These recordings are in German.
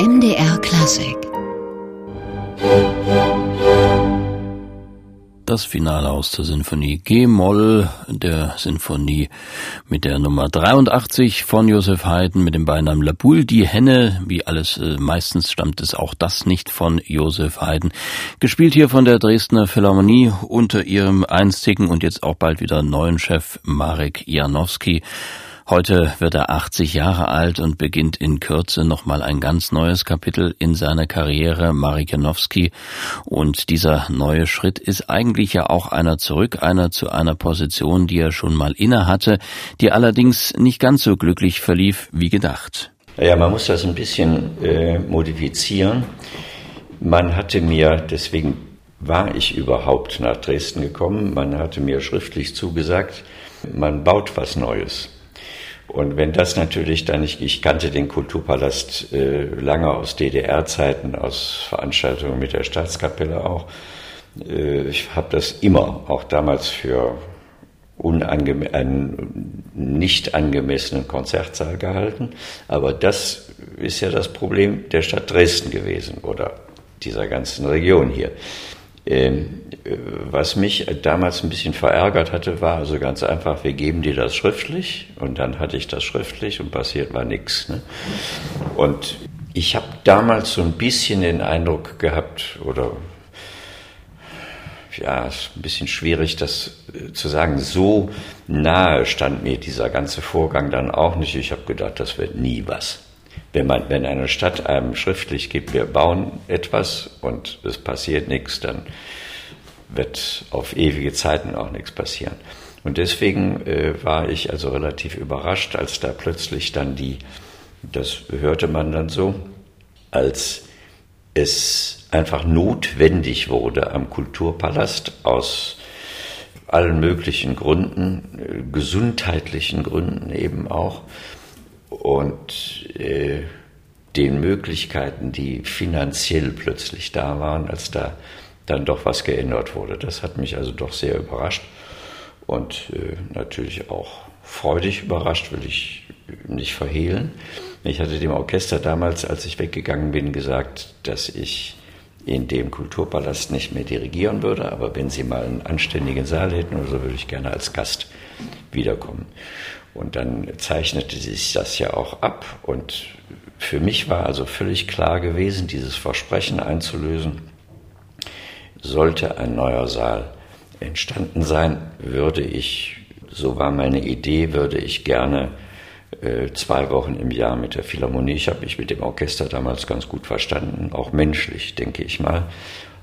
MDR Klassik das Finale aus der Sinfonie G-Moll, der Sinfonie mit der Nummer 83 von Josef Haydn mit dem Beinamen La Boule, die Henne, wie alles äh, meistens stammt es auch das nicht von Josef Haydn. Gespielt hier von der Dresdner Philharmonie unter ihrem einstigen und jetzt auch bald wieder neuen Chef Marek Janowski. Heute wird er 80 Jahre alt und beginnt in Kürze nochmal ein ganz neues Kapitel in seiner Karriere, Marek Janowski. Und dieser neue Schritt ist eigentlich ja auch einer zurück, einer zu einer Position, die er schon mal inne hatte, die allerdings nicht ganz so glücklich verlief wie gedacht. Ja, man muss das ein bisschen äh, modifizieren. Man hatte mir, deswegen war ich überhaupt nach Dresden gekommen, man hatte mir schriftlich zugesagt, man baut was Neues. Und wenn das natürlich dann nicht, ich kannte den Kulturpalast äh, lange aus DDR-Zeiten, aus Veranstaltungen mit der Staatskapelle auch. Äh, ich habe das immer, auch damals für unangeme einen nicht angemessenen Konzertsaal gehalten. Aber das ist ja das Problem der Stadt Dresden gewesen oder dieser ganzen Region hier. Ähm, was mich damals ein bisschen verärgert hatte, war also ganz einfach, wir geben dir das schriftlich und dann hatte ich das schriftlich und passiert war nichts. Ne? Und ich habe damals so ein bisschen den Eindruck gehabt, oder ja, ist ein bisschen schwierig, das äh, zu sagen. So nahe stand mir dieser ganze Vorgang dann auch nicht. Ich habe gedacht, das wird nie was. Wenn, man, wenn eine Stadt einem schriftlich gibt, wir bauen etwas und es passiert nichts, dann wird auf ewige Zeiten auch nichts passieren. Und deswegen äh, war ich also relativ überrascht, als da plötzlich dann die, das hörte man dann so, als es einfach notwendig wurde am Kulturpalast aus allen möglichen Gründen, äh, gesundheitlichen Gründen eben auch, und äh, den Möglichkeiten, die finanziell plötzlich da waren, als da dann doch was geändert wurde. Das hat mich also doch sehr überrascht und äh, natürlich auch freudig überrascht, will ich nicht verhehlen. Ich hatte dem Orchester damals, als ich weggegangen bin, gesagt, dass ich in dem Kulturpalast nicht mehr dirigieren würde, aber wenn Sie mal einen anständigen Saal hätten oder so, würde ich gerne als Gast wiederkommen. Und dann zeichnete sich das ja auch ab. Und für mich war also völlig klar gewesen, dieses Versprechen einzulösen, sollte ein neuer Saal entstanden sein, würde ich, so war meine Idee, würde ich gerne zwei Wochen im Jahr mit der Philharmonie, ich habe mich mit dem Orchester damals ganz gut verstanden, auch menschlich, denke ich mal,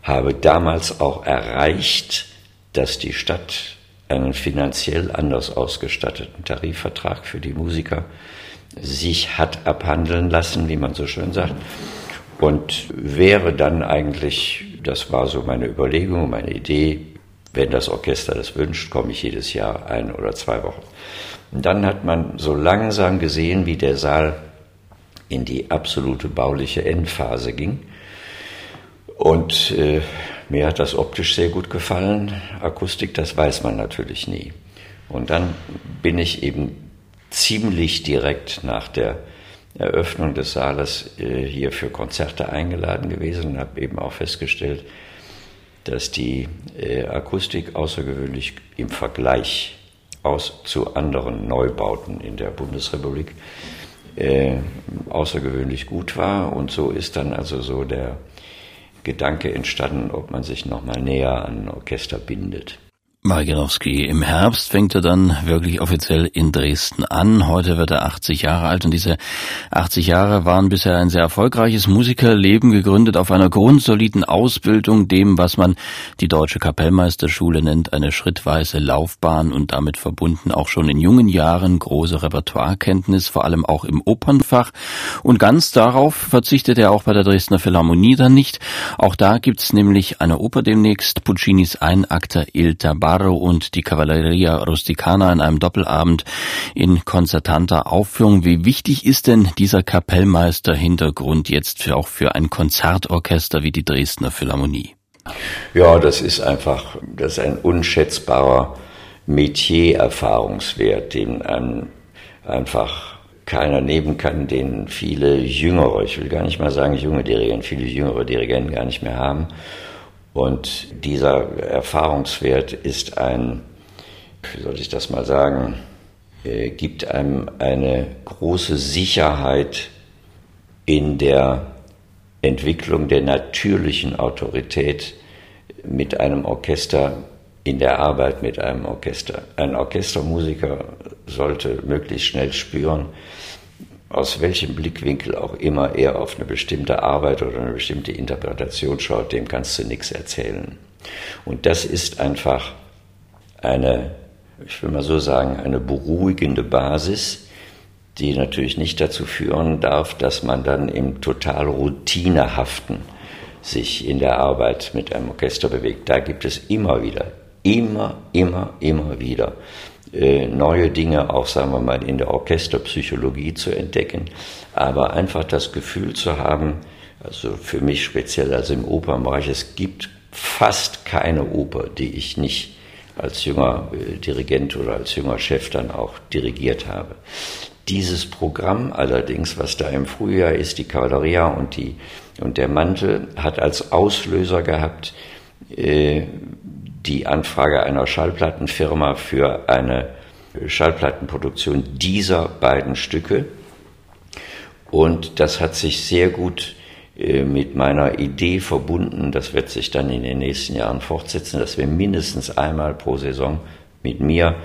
habe damals auch erreicht, dass die Stadt einen finanziell anders ausgestatteten Tarifvertrag für die Musiker sich hat abhandeln lassen, wie man so schön sagt. Und wäre dann eigentlich, das war so meine Überlegung, meine Idee, wenn das Orchester das wünscht, komme ich jedes Jahr ein oder zwei Wochen. Und dann hat man so langsam gesehen, wie der Saal in die absolute bauliche Endphase ging. Und äh, mir hat das optisch sehr gut gefallen. Akustik, das weiß man natürlich nie. Und dann bin ich eben ziemlich direkt nach der Eröffnung des Saales äh, hier für Konzerte eingeladen gewesen und habe eben auch festgestellt, dass die äh, Akustik außergewöhnlich im Vergleich aus zu anderen Neubauten in der Bundesrepublik äh, außergewöhnlich gut war. Und so ist dann also so der Gedanke entstanden, ob man sich nochmal näher an Orchester bindet. Marginowski. Im Herbst fängt er dann wirklich offiziell in Dresden an. Heute wird er 80 Jahre alt und diese 80 Jahre waren bisher ein sehr erfolgreiches Musikerleben, gegründet auf einer grundsoliden Ausbildung, dem, was man die Deutsche Kapellmeisterschule nennt, eine schrittweise Laufbahn und damit verbunden auch schon in jungen Jahren große Repertoirekenntnis, vor allem auch im Opernfach. Und ganz darauf verzichtet er auch bei der Dresdner Philharmonie dann nicht. Auch da gibt's nämlich eine Oper demnächst, Puccinis Einakter Il Tabar Faro und die Cavalleria Rusticana in einem Doppelabend in konzertanter Aufführung. Wie wichtig ist denn dieser Kapellmeister-Hintergrund jetzt für, auch für ein Konzertorchester wie die Dresdner Philharmonie? Ja, das ist einfach, das ist ein unschätzbarer Metier-Erfahrungswert, den einem einfach keiner nehmen kann, den viele Jüngere, ich will gar nicht mal sagen junge Dirigenten, viele jüngere Dirigenten gar nicht mehr haben. Und dieser Erfahrungswert ist ein, wie soll ich das mal sagen, äh, gibt einem eine große Sicherheit in der Entwicklung der natürlichen Autorität mit einem Orchester, in der Arbeit mit einem Orchester. Ein Orchestermusiker sollte möglichst schnell spüren, aus welchem Blickwinkel auch immer er auf eine bestimmte Arbeit oder eine bestimmte Interpretation schaut, dem kannst du nichts erzählen. Und das ist einfach eine, ich will mal so sagen, eine beruhigende Basis, die natürlich nicht dazu führen darf, dass man dann im total routinehaften sich in der Arbeit mit einem Orchester bewegt. Da gibt es immer wieder, immer, immer, immer wieder neue Dinge, auch sagen wir mal in der Orchesterpsychologie zu entdecken, aber einfach das Gefühl zu haben, also für mich speziell, also im Opernbereich, es gibt fast keine Oper, die ich nicht als junger äh, Dirigent oder als junger Chef dann auch dirigiert habe. Dieses Programm allerdings, was da im Frühjahr ist, die Kavalleria und, die, und der Mantel, hat als Auslöser gehabt äh, die Anfrage einer Schallplattenfirma für eine Schallplattenproduktion dieser beiden Stücke. Und das hat sich sehr gut äh, mit meiner Idee verbunden, das wird sich dann in den nächsten Jahren fortsetzen, dass wir mindestens einmal pro Saison mit mir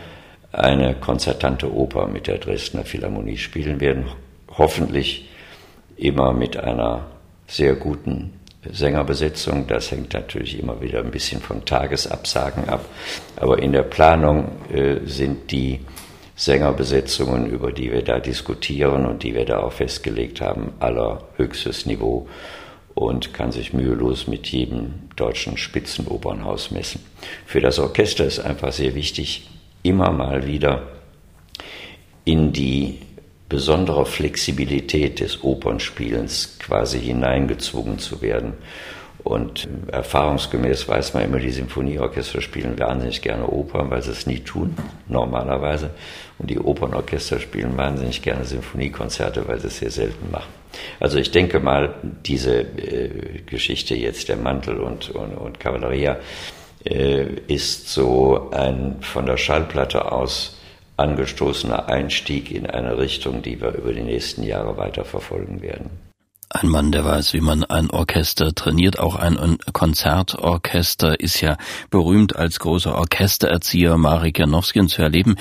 eine konzertante Oper mit der Dresdner Philharmonie spielen werden. Hoffentlich immer mit einer sehr guten Sängerbesetzung. Das hängt natürlich immer wieder ein bisschen von Tagesabsagen ab. Aber in der Planung äh, sind die Sängerbesetzungen, über die wir da diskutieren und die wir da auch festgelegt haben, allerhöchstes Niveau und kann sich mühelos mit jedem deutschen Spitzenopernhaus messen. Für das Orchester ist einfach sehr wichtig, immer mal wieder in die besondere Flexibilität des Opernspielens quasi hineingezwungen zu werden. Und erfahrungsgemäß weiß man immer, die Symphonieorchester spielen wahnsinnig gerne Opern, weil sie es nie tun, normalerweise. Und die Opernorchester spielen wahnsinnig gerne Symphoniekonzerte, weil sie es sehr selten machen. Also ich denke mal, diese äh, Geschichte jetzt der Mantel und, und, und Kavalleria äh, ist so ein von der Schallplatte aus angestoßener Einstieg in eine Richtung, die wir über die nächsten Jahre weiter verfolgen werden. Ein Mann, der weiß, wie man ein Orchester trainiert. Auch ein Konzertorchester ist ja berühmt als großer Orchestererzieher Marek Janowski. Und zu erleben,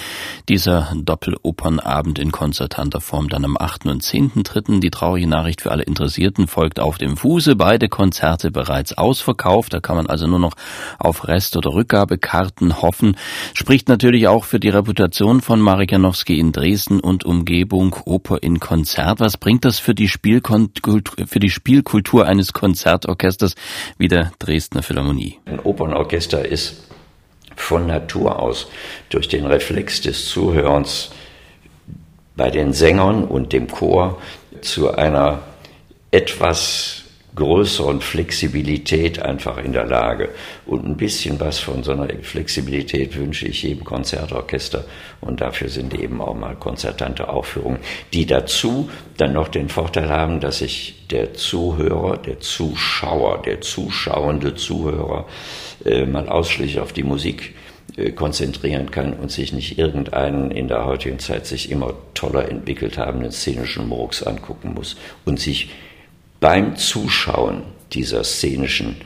dieser Doppelopernabend in konzertanter Form dann am 8. und 10.3. Die traurige Nachricht für alle Interessierten folgt auf dem Fuße. Beide Konzerte bereits ausverkauft. Da kann man also nur noch auf Rest- oder Rückgabekarten hoffen. Spricht natürlich auch für die Reputation von Marek Janowski in Dresden und Umgebung. Oper in Konzert. Was bringt das für die Spielkultur für die Spielkultur eines Konzertorchesters wie der Dresdner Philharmonie. Ein Opernorchester ist von Natur aus durch den Reflex des Zuhörens bei den Sängern und dem Chor zu einer etwas größeren Flexibilität einfach in der Lage. Und ein bisschen was von so einer Flexibilität wünsche ich jedem Konzertorchester. Und dafür sind eben auch mal konzertante Aufführungen, die dazu dann noch den Vorteil haben, dass sich der Zuhörer, der Zuschauer, der zuschauende Zuhörer äh, mal ausschließlich auf die Musik äh, konzentrieren kann und sich nicht irgendeinen in der heutigen Zeit sich immer toller entwickelt habenden szenischen Murks angucken muss und sich beim Zuschauen dieser szenischen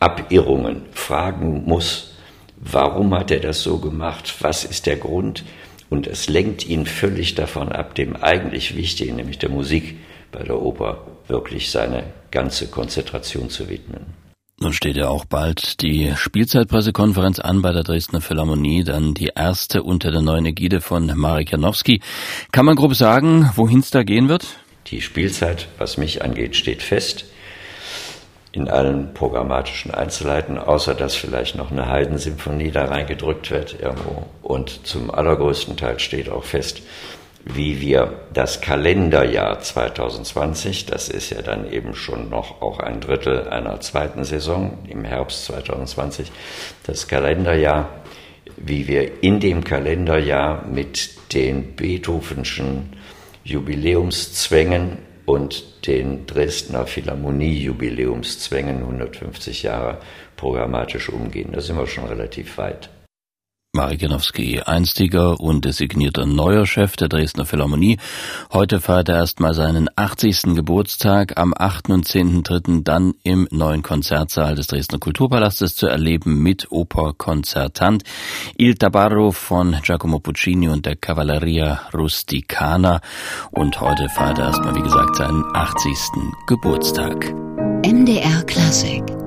Abirrungen fragen muss, warum hat er das so gemacht, was ist der Grund, und es lenkt ihn völlig davon ab, dem eigentlich Wichtigen, nämlich der Musik bei der Oper, wirklich seine ganze Konzentration zu widmen. Nun steht ja auch bald die Spielzeitpressekonferenz an bei der Dresdner Philharmonie, dann die erste unter der neuen Ägide von Marek Janowski. Kann man grob sagen, wohin es da gehen wird? Die Spielzeit, was mich angeht, steht fest in allen programmatischen Einzelheiten, außer dass vielleicht noch eine Heidensymphonie da reingedrückt wird irgendwo. Und zum allergrößten Teil steht auch fest, wie wir das Kalenderjahr 2020, das ist ja dann eben schon noch auch ein Drittel einer zweiten Saison im Herbst 2020, das Kalenderjahr, wie wir in dem Kalenderjahr mit den Beethovenschen Jubiläumszwängen und den Dresdner Philharmonie-Jubiläumszwängen 150 Jahre programmatisch umgehen. Da sind wir schon relativ weit. Marek Janowski, einstiger und designierter neuer Chef der Dresdner Philharmonie. Heute feiert er erstmal seinen 80. Geburtstag am 8. und 10.3. dann im neuen Konzertsaal des Dresdner Kulturpalastes zu erleben mit Operkonzertant Il Tabarro von Giacomo Puccini und der Cavalleria Rusticana. Und heute feiert er erstmal, wie gesagt, seinen 80. Geburtstag. MDR Klassik